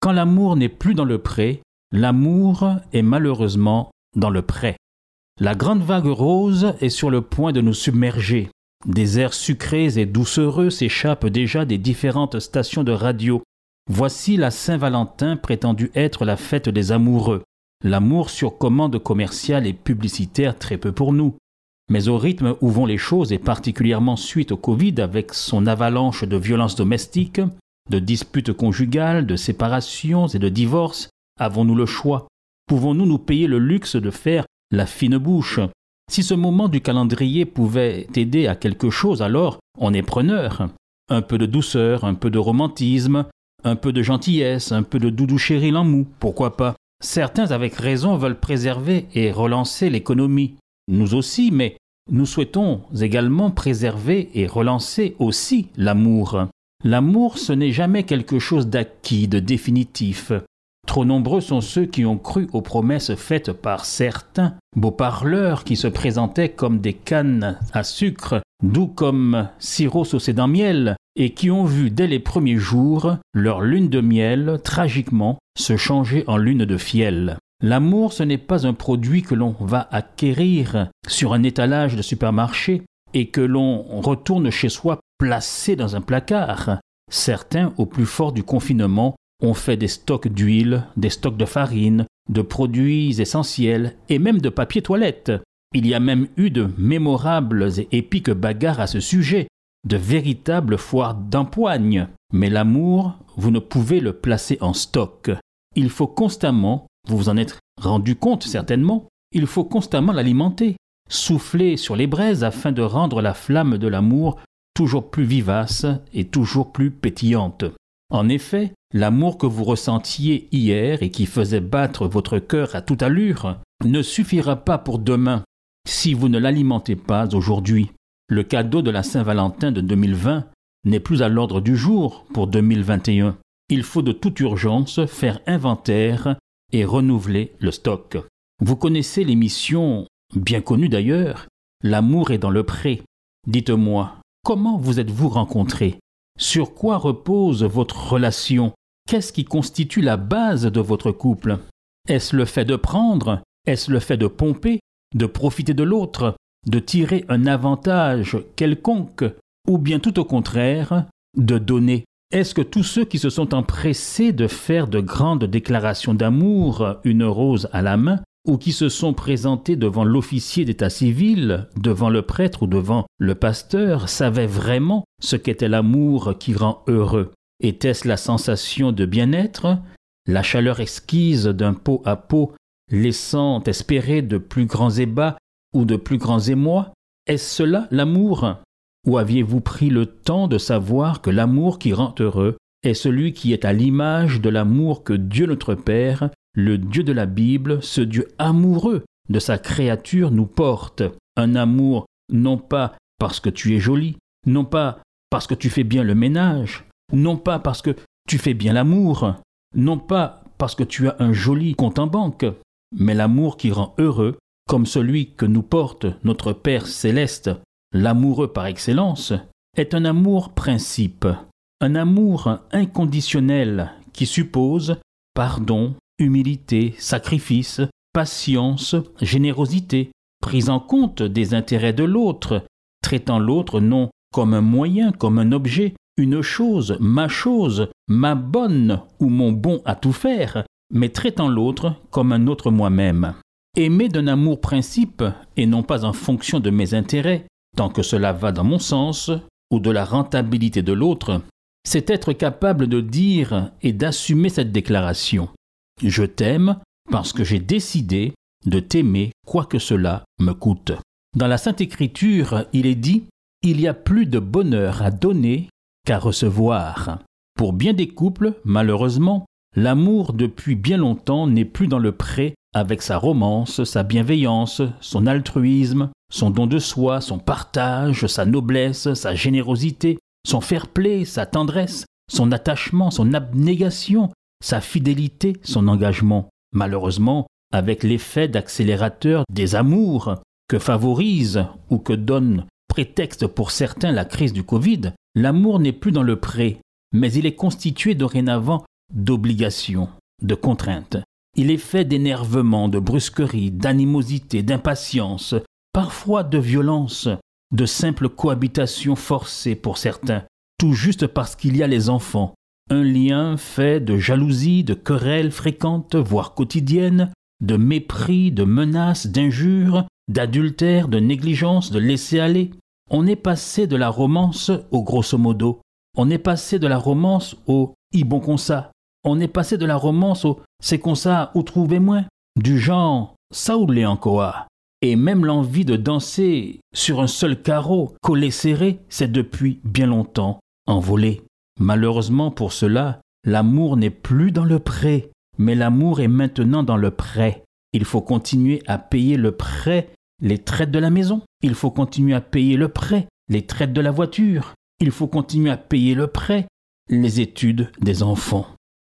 Quand l'amour n'est plus dans le pré, l'amour est malheureusement dans le pré. La grande vague rose est sur le point de nous submerger. Des airs sucrés et doucereux s'échappent déjà des différentes stations de radio. Voici la Saint-Valentin prétendue être la fête des amoureux. L'amour sur commande commerciale et publicitaire très peu pour nous. Mais au rythme où vont les choses, et particulièrement suite au Covid avec son avalanche de violences domestiques, de disputes conjugales, de séparations et de divorces, avons-nous le choix? Pouvons-nous nous payer le luxe de faire la fine bouche? Si ce moment du calendrier pouvait aider à quelque chose, alors on est preneur. Un peu de douceur, un peu de romantisme, un peu de gentillesse, un peu de doudou chéril en mou, pourquoi pas? Certains avec raison veulent préserver et relancer l'économie. Nous aussi, mais nous souhaitons également préserver et relancer aussi l'amour. L'amour, ce n'est jamais quelque chose d'acquis, de définitif. Trop nombreux sont ceux qui ont cru aux promesses faites par certains beaux parleurs qui se présentaient comme des cannes à sucre, doux comme sirop saucé d'un miel, et qui ont vu dès les premiers jours leur lune de miel tragiquement se changer en lune de fiel. L'amour, ce n'est pas un produit que l'on va acquérir sur un étalage de supermarché et que l'on retourne chez soi placé dans un placard. Certains, au plus fort du confinement, ont fait des stocks d'huile, des stocks de farine, de produits essentiels et même de papier toilette. Il y a même eu de mémorables et épiques bagarres à ce sujet, de véritables foires d'empoigne. Mais l'amour, vous ne pouvez le placer en stock. Il faut constamment, vous vous en êtes rendu compte certainement, il faut constamment l'alimenter, souffler sur les braises afin de rendre la flamme de l'amour toujours plus vivace et toujours plus pétillante. En effet, l'amour que vous ressentiez hier et qui faisait battre votre cœur à toute allure ne suffira pas pour demain si vous ne l'alimentez pas aujourd'hui. Le cadeau de la Saint-Valentin de 2020 n'est plus à l'ordre du jour pour 2021. Il faut de toute urgence faire inventaire et renouveler le stock. Vous connaissez l'émission, bien connue d'ailleurs, L'amour est dans le pré. Dites-moi, comment vous êtes-vous rencontrés? Sur quoi repose votre relation? Qu'est-ce qui constitue la base de votre couple? Est-ce le fait de prendre? Est-ce le fait de pomper? De profiter de l'autre? De tirer un avantage quelconque? Ou bien tout au contraire, de donner? Est-ce que tous ceux qui se sont empressés de faire de grandes déclarations d'amour, une rose à la main, ou qui se sont présentés devant l'officier d'état civil, devant le prêtre ou devant le pasteur, savaient vraiment ce qu'était l'amour qui rend heureux. Était-ce la sensation de bien-être, la chaleur exquise d'un pot à pot, laissant espérer de plus grands ébats ou de plus grands émois? Est-ce cela l'amour? Ou aviez-vous pris le temps de savoir que l'amour qui rend heureux est celui qui est à l'image de l'amour que Dieu notre Père, le Dieu de la Bible, ce Dieu amoureux de sa créature nous porte. Un amour non pas parce que tu es joli, non pas parce que tu fais bien le ménage, non pas parce que tu fais bien l'amour, non pas parce que tu as un joli compte en banque, mais l'amour qui rend heureux, comme celui que nous porte notre Père céleste. L'amoureux par excellence, est un amour principe, un amour inconditionnel qui suppose pardon, humilité, sacrifice, patience, générosité, prise en compte des intérêts de l'autre, traitant l'autre non comme un moyen, comme un objet, une chose, ma chose, ma bonne ou mon bon à tout faire, mais traitant l'autre comme un autre moi-même. Aimer d'un amour principe et non pas en fonction de mes intérêts, tant que cela va dans mon sens, ou de la rentabilité de l'autre, c'est être capable de dire et d'assumer cette déclaration. Je t'aime parce que j'ai décidé de t'aimer quoi que cela me coûte. Dans la Sainte Écriture, il est dit Il y a plus de bonheur à donner qu'à recevoir. Pour bien des couples, malheureusement, L'amour, depuis bien longtemps, n'est plus dans le pré avec sa romance, sa bienveillance, son altruisme, son don de soi, son partage, sa noblesse, sa générosité, son fair-play, sa tendresse, son attachement, son abnégation, sa fidélité, son engagement. Malheureusement, avec l'effet d'accélérateur des amours que favorise ou que donne prétexte pour certains la crise du Covid, l'amour n'est plus dans le pré, mais il est constitué dorénavant d'obligations, de contraintes. Il est fait d'énervement, de brusquerie, d'animosité, d'impatience, parfois de violence, de simple cohabitation forcée pour certains, tout juste parce qu'il y a les enfants. Un lien fait de jalousie, de querelles fréquentes, voire quotidiennes, de mépris, de menaces, d'injures, d'adultère, de négligence, de laisser-aller. On est passé de la romance au grosso modo. On est passé de la romance au i bon comme ça. On est passé de la romance au c'est comme ça ou trouvez moins. Du genre ça ou encore. Et même l'envie de danser sur un seul carreau, collé serré, c'est depuis bien longtemps envolé. Malheureusement pour cela, l'amour n'est plus dans le pré, mais l'amour est maintenant dans le prêt. Il faut continuer à payer le prêt, les traites de la maison. Il faut continuer à payer le prêt, les traites de la voiture. Il faut continuer à payer le prêt, les études des enfants.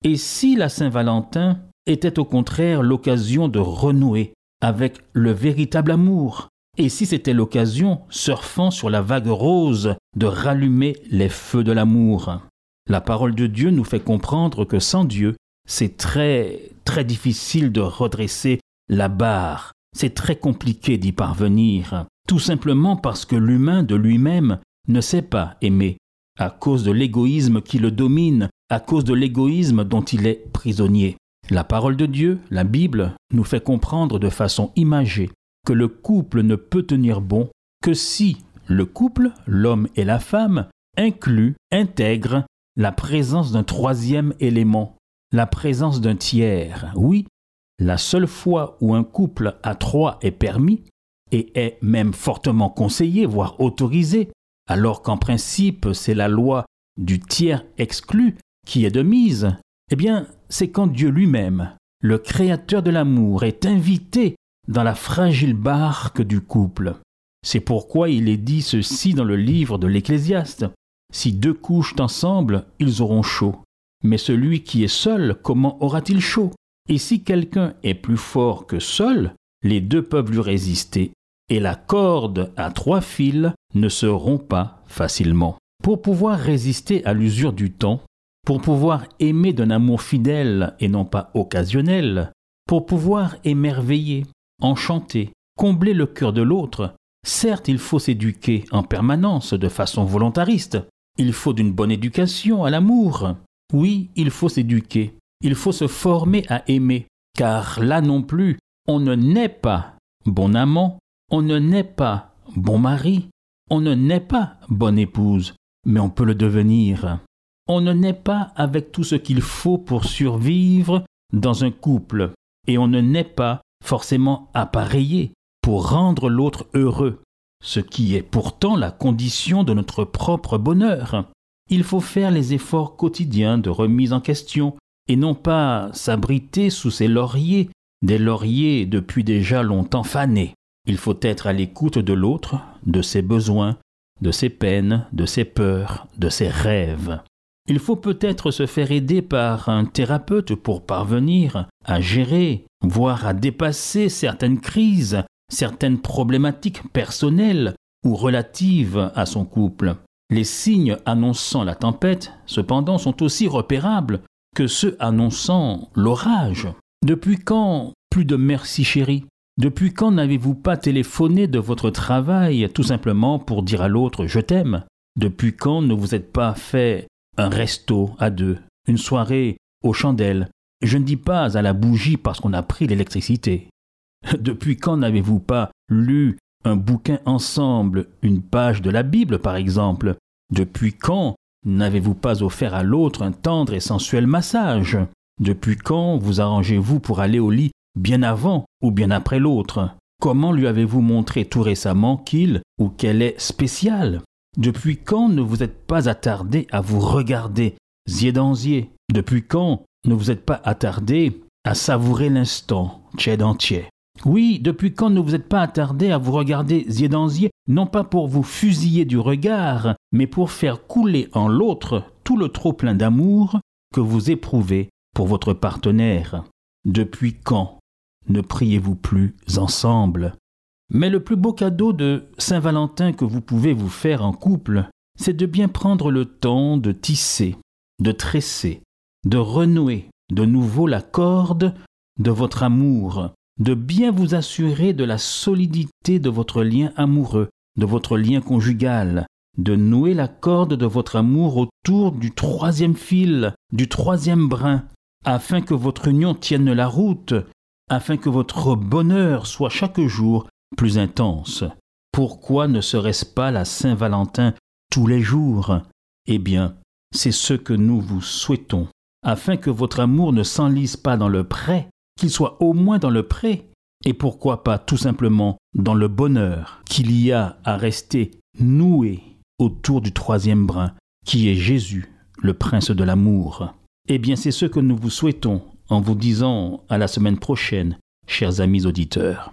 Et si la Saint-Valentin était au contraire l'occasion de renouer avec le véritable amour, et si c'était l'occasion, surfant sur la vague rose, de rallumer les feux de l'amour? La parole de Dieu nous fait comprendre que sans Dieu, c'est très, très difficile de redresser la barre, c'est très compliqué d'y parvenir, tout simplement parce que l'humain de lui-même ne sait pas aimer, à cause de l'égoïsme qui le domine, à cause de l'égoïsme dont il est prisonnier. La parole de Dieu, la Bible, nous fait comprendre de façon imagée que le couple ne peut tenir bon que si le couple, l'homme et la femme, inclut, intègre la présence d'un troisième élément, la présence d'un tiers. Oui, la seule fois où un couple à trois est permis, et est même fortement conseillé, voire autorisé, alors qu'en principe c'est la loi du tiers exclu qui est de mise, eh bien c'est quand Dieu lui-même, le Créateur de l'amour, est invité dans la fragile barque du couple. C'est pourquoi il est dit ceci dans le livre de l'Ecclésiaste. Si deux couchent ensemble, ils auront chaud. Mais celui qui est seul, comment aura-t-il chaud? Et si quelqu'un est plus fort que seul, les deux peuvent lui résister, et la corde à trois fils ne se rompt pas facilement. Pour pouvoir résister à l'usure du temps, pour pouvoir aimer d'un amour fidèle et non pas occasionnel, pour pouvoir émerveiller, enchanter, combler le cœur de l'autre, certes il faut s'éduquer en permanence de façon volontariste, il faut d'une bonne éducation à l'amour, oui, il faut s'éduquer, il faut se former à aimer, car là non plus, on ne naît pas bon amant, on ne naît pas bon mari, on ne naît pas bonne épouse, mais on peut le devenir. On ne naît pas avec tout ce qu'il faut pour survivre dans un couple, et on ne naît pas forcément appareillé pour rendre l'autre heureux, ce qui est pourtant la condition de notre propre bonheur. Il faut faire les efforts quotidiens de remise en question et non pas s'abriter sous ces lauriers, des lauriers depuis déjà longtemps fanés. Il faut être à l'écoute de l'autre, de ses besoins, de ses peines, de ses peurs, de ses rêves. Il faut peut-être se faire aider par un thérapeute pour parvenir à gérer, voire à dépasser certaines crises, certaines problématiques personnelles ou relatives à son couple. Les signes annonçant la tempête, cependant, sont aussi repérables que ceux annonçant l'orage. Depuis quand plus de merci chérie? Depuis quand n'avez-vous pas téléphoné de votre travail tout simplement pour dire à l'autre je t'aime Depuis quand ne vous êtes pas fait un resto à deux, une soirée aux chandelles? Je ne dis pas à la bougie parce qu'on a pris l'électricité. Depuis quand n'avez-vous pas lu un bouquin ensemble, une page de la Bible par exemple? Depuis quand n'avez-vous pas offert à l'autre un tendre et sensuel massage? Depuis quand vous arrangez-vous pour aller au lit bien avant ou bien après l'autre? Comment lui avez-vous montré tout récemment qu'il ou qu'elle est spéciale? Depuis quand ne vous êtes pas attardé à vous regarder, zier dans Depuis quand ne vous êtes pas attardé à savourer l'instant, tiède entier? Oui, depuis quand ne vous êtes pas attardé à vous regarder yeux, non pas pour vous fusiller du regard, mais pour faire couler en l'autre tout le trop-plein d'amour que vous éprouvez pour votre partenaire? Depuis quand ne priez-vous plus ensemble? Mais le plus beau cadeau de Saint-Valentin que vous pouvez vous faire en couple, c'est de bien prendre le temps de tisser, de tresser, de renouer de nouveau la corde de votre amour, de bien vous assurer de la solidité de votre lien amoureux, de votre lien conjugal, de nouer la corde de votre amour autour du troisième fil, du troisième brin, afin que votre union tienne la route, afin que votre bonheur soit chaque jour plus intense. Pourquoi ne serait-ce pas la Saint-Valentin tous les jours? Eh bien, c'est ce que nous vous souhaitons, afin que votre amour ne s'enlise pas dans le prêt, qu'il soit au moins dans le prêt, et pourquoi pas tout simplement dans le bonheur qu'il y a à rester noué autour du troisième brin, qui est Jésus, le prince de l'amour. Eh bien, c'est ce que nous vous souhaitons en vous disant à la semaine prochaine, chers amis auditeurs.